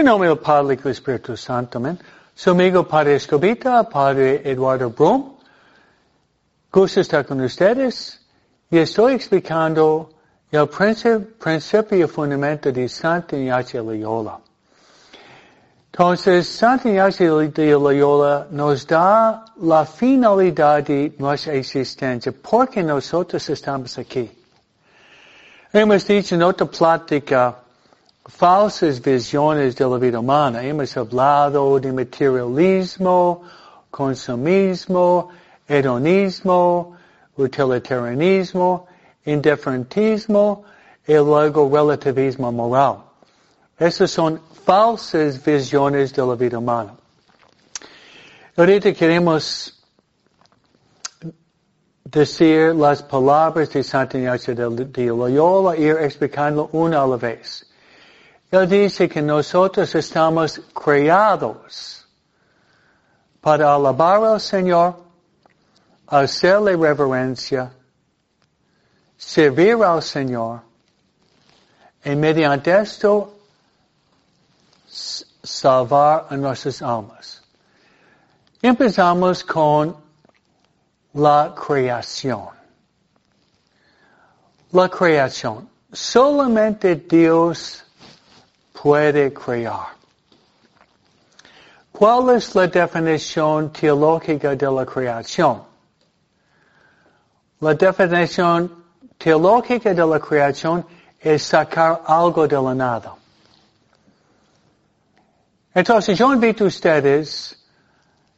En nombre del Padre y del Espíritu Santo, amén. Su amigo Padre Escobita, Padre Eduardo Brum. Gusto estar con ustedes. Y estoy explicando el principio y fundamento de Santa Ignacio Loyola. Entonces, Santa Ignacio de Loyola nos da la finalidad de nuestra existencia, porque nosotros estamos aquí. Hemos dicho en otra plática falsas visiones de la vida humana. Hemos hablado de materialismo, consumismo, hedonismo, utilitarianismo, indiferentismo y luego relativismo moral. Esas son falsas visiones de la vida humana. Ahorita queremos decir las palabras de Santa Ignacio de Loyola ir explicando una a la vez. Él dice que nosotros estamos creados para alabar al Señor, hacerle reverencia, servir al Señor, y mediante esto salvar a nuestras almas. Empezamos con la creación. La creación. Solamente Dios puede crear. ¿Cuál es la definición teológica de la creación? La definición teológica de la creación es sacar algo de la nada. Entonces yo invito a ustedes,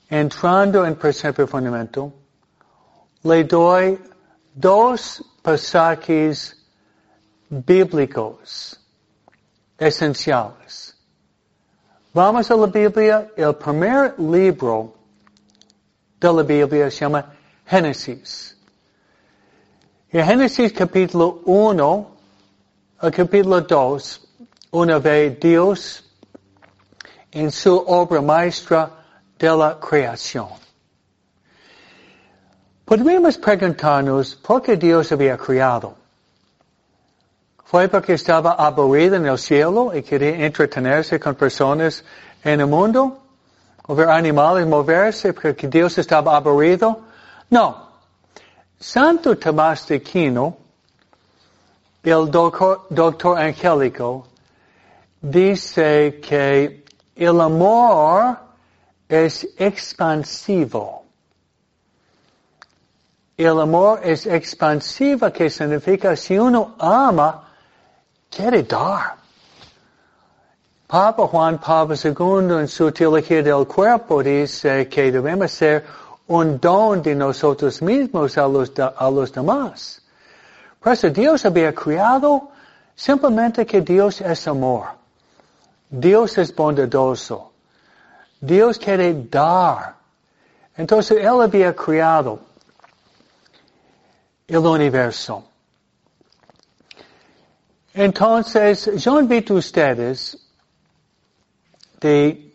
entrando en principio fundamental, le doy dos pasajes bíblicos esenciales. Vamos a la Biblia, el primer libro de la Biblia se llama Génesis. Y Génesis capítulo 1 al capítulo 2, una ve Dios en su obra maestra de la creación. Podríamos preguntarnos por qué Dios había creado. ¿Fue porque estaba aburrido en el cielo y quería entretenerse con personas en el mundo? ¿O ver animales moverse porque Dios estaba aburrido? No. Santo Tomás de Aquino, el doctor, doctor angélico, dice que el amor es expansivo. El amor es expansivo, que significa si uno ama, quiere dar. Papa Juan Pablo II en su teología del cuerpo dice que debemos ser un don de nosotros mismos a los, demás. Por Dios había creado simplemente que Dios es amor. Dios es bondadoso. Dios quiere dar. Entonces Él había creado el universo. Entonces, yo invito a ustedes de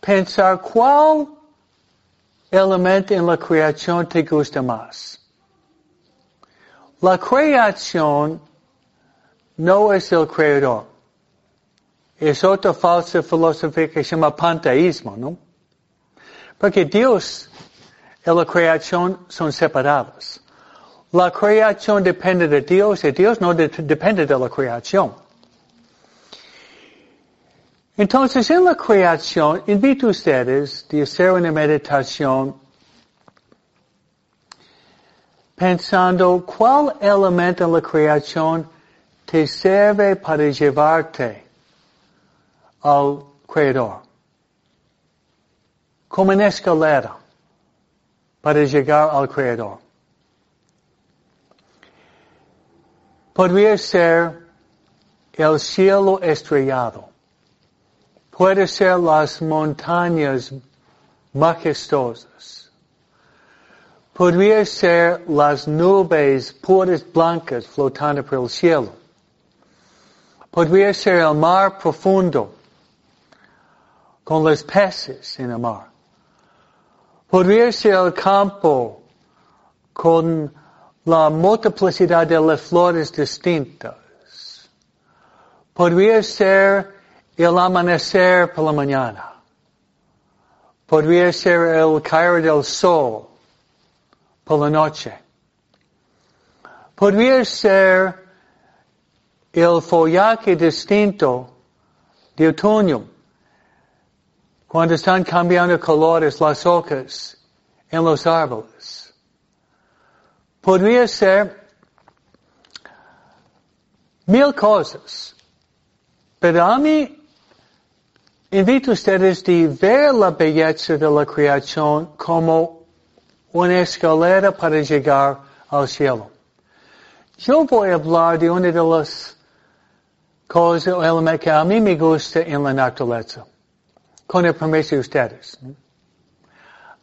pensar cuál elemento en la creación te gusta más. La creación no es el creador. Es otra falsa filosofía que se llama panteísmo, ¿no? Porque Dios y la creación son separados. La creación depende de Dios y Dios no depende de la creación. Entonces, en la creación, invito ustedes a hacer una meditación pensando cuál elemento en la creación te sirve para llevarte al Creador. Como una escalera para llegar al Creador. Podría ser el cielo estrellado. Puede ser las montañas majestuosas. Podría ser las nubes puras blancas flotando por el cielo. Podría ser el mar profundo con los peces en el mar. Podría ser el campo con la multiplicidad de las flores distintas. Podría ser el amanecer por la mañana. Podría ser el caer del sol por la noche. Podría ser el follaje distinto de otoño, cuando están cambiando colores las hojas en los árboles. Podría ser mil cosas, pero a mí invito a ustedes de ver la belleza de la creación como una escalera para llegar al cielo. Yo voy a hablar de una de las cosas o elementos que a mí me gusta en la naturaleza, con el permiso de ustedes.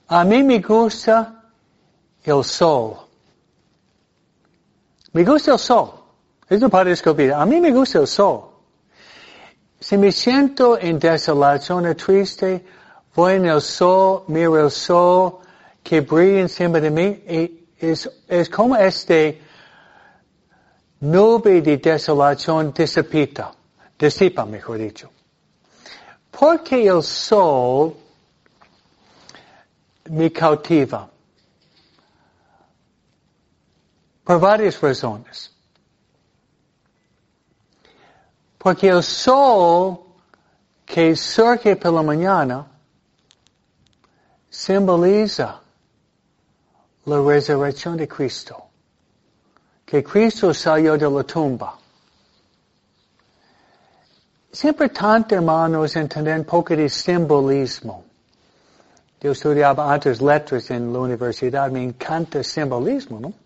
A mí me gusta el sol. Me gusta el sol. Es un para escupir. A mí me gusta el sol. Si me siento en desolación triste, voy en el sol, miro el sol que brilla encima de mí y es, es como este nube de desolación disipita, disipa mejor dicho. Porque el sol me cautiva. Por varias razones. Porque el sol que surge por la mañana simboliza la resurrección de Cristo. Que Cristo salió de la tumba. Es importante, hermanos, entender un poco de simbolismo. Yo estudiaba antes letras en la universidad, me encanta el simbolismo, ¿no?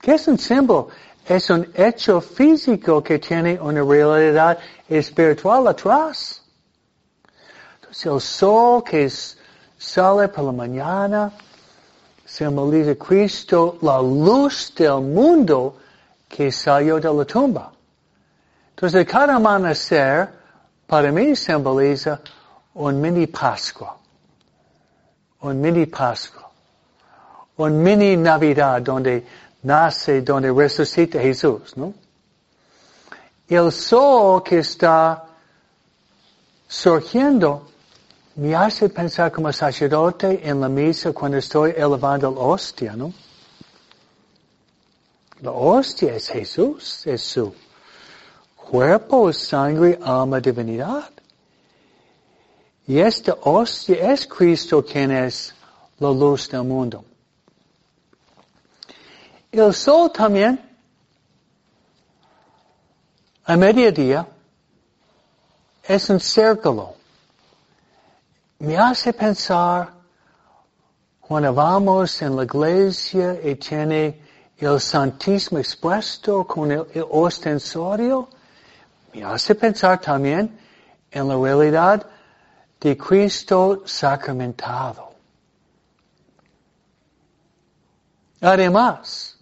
¿Qué es un símbolo? Es un hecho físico que tiene una realidad espiritual atrás. Entonces el sol que sale por la mañana simboliza Cristo, la luz del mundo que salió de la tumba. Entonces cada amanecer para mí simboliza un mini Pascua. Un mini Pascua. Un mini Navidad donde nace donde resucita Jesús, ¿no? El sol que está surgiendo me hace pensar como sacerdote en la misa cuando estoy elevando la hostia, ¿no? La hostia es Jesús, es su cuerpo, sangre, alma, divinidad. Y esta hostia es Cristo quien es la luz del mundo. El sol también, a mediodía, es un círculo. Me hace pensar cuando vamos en la iglesia y tiene el Santísimo expuesto con el, ostensorio, me hace pensar también en la realidad de Cristo sacramentado. Además,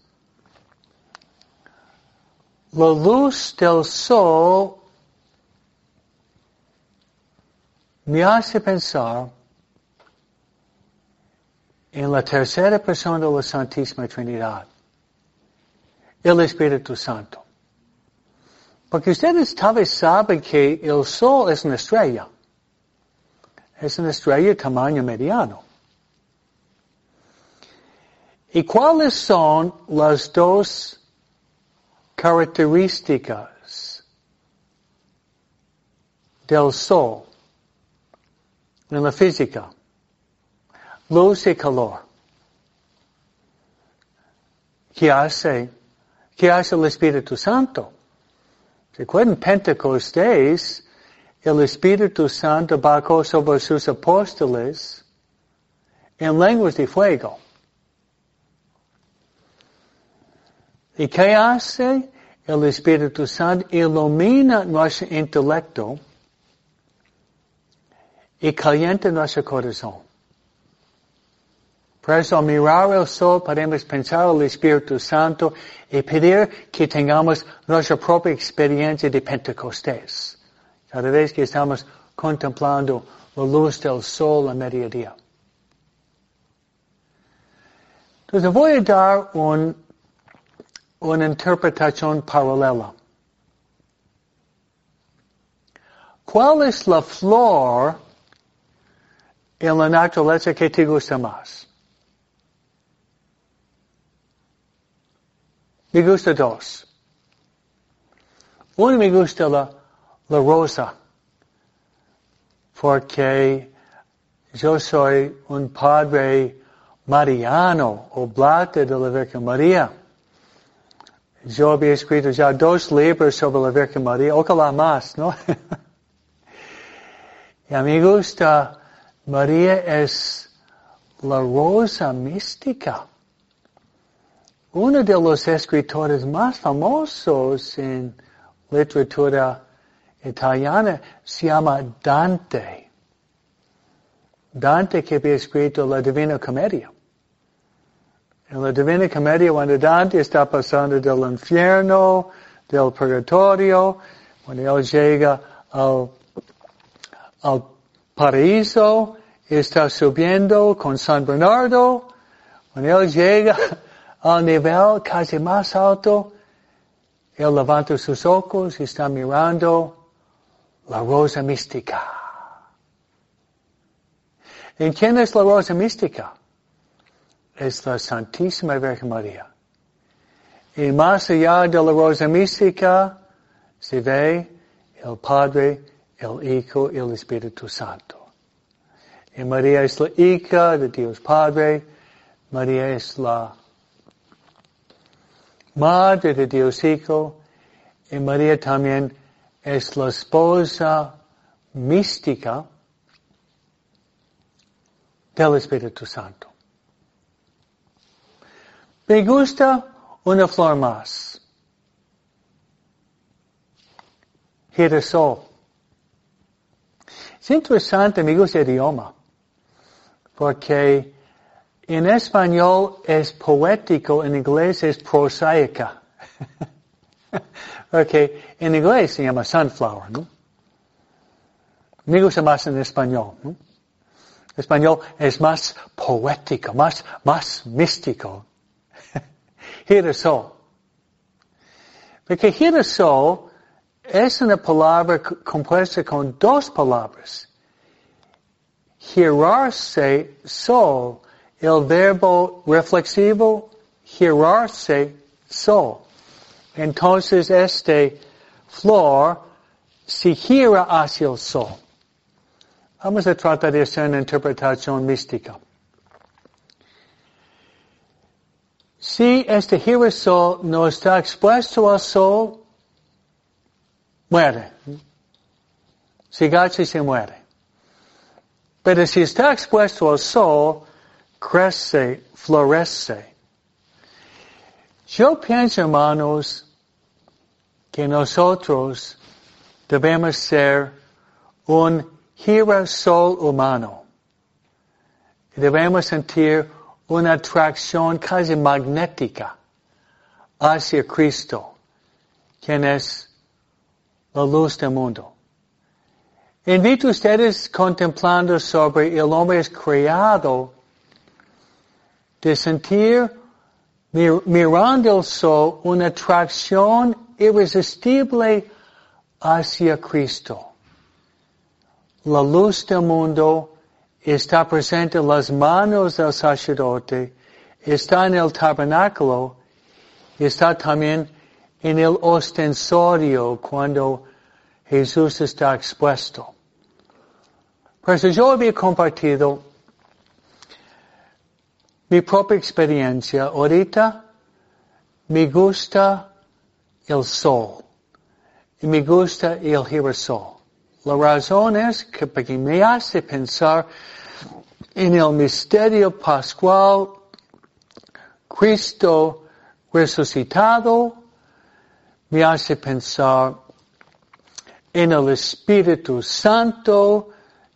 la luz del sol me hace pensar en la tercera persona de la Santísima Trinidad, el Espíritu Santo. Porque ustedes tal vez saben que el Sol es una estrella. Es una estrella de tamaño mediano. ¿Y cuáles son las dos características del sol en la física. Luz y calor. ¿Qué hace? ¿Qué hace el Espíritu Santo? Recuerden Pentecostés, el Espíritu Santo bajó sobre sus apóstoles en lenguas de fuego. ¿Y qué hace? El Espíritu Santo ilumina nuestro intelecto y calienta nuestro corazón. Por eso al mirar el sol podemos pensar al Espíritu Santo y pedir que tengamos nuestra propia experiencia de Pentecostés. Cada vez que estamos contemplando la luz del sol a mediodía. Entonces voy a dar un una interpretación paralela. ¿Cuál es la flor en la naturaleza que te gusta más? Me gusta dos. Uno me gusta la, la rosa, porque yo soy un padre mariano, oblate de la Virgen María. Yo había escrito ya dos libros sobre la Virgen María, ojalá más, ¿no? y a mí gusta, María es la rosa mística. Uno de los escritores más famosos en literatura italiana se llama Dante. Dante que había escrito la Divina Comedia. En la Divina Comedia, cuando Dante está pasando del infierno, del purgatorio, cuando él llega al, al paraíso, está subiendo con San Bernardo, cuando él llega al nivel casi más alto, él levanta sus ojos y está mirando la rosa mística. ¿En quién es la rosa mística? Es la Santísima Virgen María. Y más allá de la rosa mística se ve el Padre, el Hijo y el Espíritu Santo. Y María es la hija de Dios Padre, María es la Madre de Dios Hijo, y María también es la esposa mística del Espíritu Santo. Me gusta una flor más. Girasol. Es interesante, me gusta el idioma, porque en español es poético, en inglés es prosaica. porque en inglés se llama sunflower, ¿no? Me gusta más en español, ¿no? Español es más poético, más, más místico girasol. Porque girasol es una palabra compuesta con dos palabras. Girarse, sol, el verbo reflexivo, girarse, sol. Entonces este flor se gira hacia el sol. Vamos a tratar de hacer una interpretación mística. Si este girasol no está expuesto al sol, muere. Se agacha y se muere. Pero si está expuesto al sol, crece, florece. Yo pienso, hermanos, que nosotros debemos ser un girasol humano. Debemos sentir una atracción casi magnética hacia Cristo, quien es la luz del mundo. Invito a ustedes contemplando sobre el hombre es creado de sentir mirando el sol una atracción irresistible hacia Cristo. La luz del mundo está presente en las manos del sacerdote, está en el tabernáculo, está también en el ostensorio cuando Jesús está expuesto. Por eso yo había compartido mi propia experiencia. Ahorita me gusta el sol y me gusta el girasol. La razón es que me hace pensar en el misterio pascual, Cristo resucitado, me hace pensar en el Espíritu Santo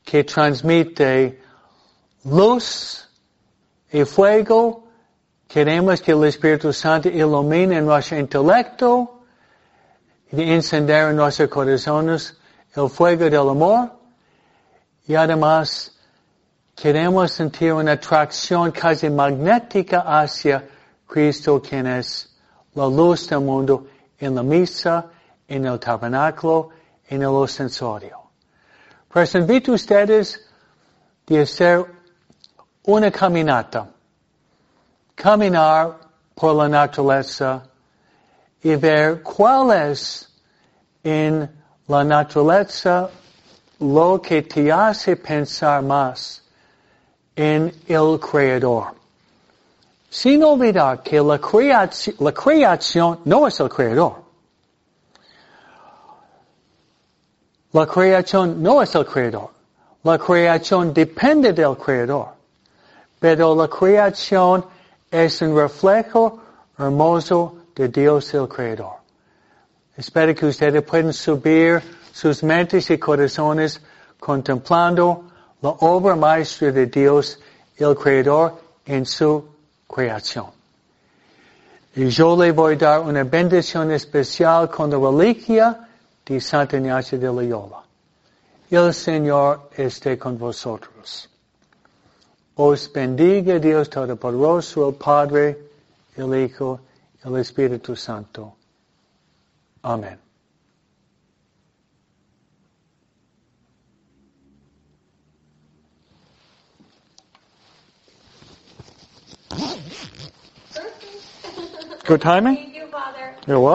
que transmite luz y fuego. Queremos que el Espíritu Santo ilumine nuestro intelecto y encender en nuestros corazones el fuego del amor y además queremos sentir una atracción casi magnética hacia Cristo quien es la luz del mundo en la misa, en el tabernáculo, en el ostensorio. Pues invito a ustedes de hacer una caminata. Caminar por la naturaleza y ver cuál es en la naturaleza lo que te hace pensar más en el Creador. Sin olvidar que la creación, la creación no es el Creador. La creación no es el Creador. La creación depende del Creador. Pero la creación es un reflejo hermoso de Dios el Creador. Espero que ustedes puedan subir sus mentes y corazones contemplando la obra maestra de Dios, el Creador, en su creación. Y yo le voy a dar una bendición especial con la reliquia de Santa Ignacia de Loyola. El Señor esté con vosotros. Os bendiga Dios Todopoderoso, el Padre, el Hijo, el Espíritu Santo. Amén. Good timing? You, Father. You're welcome.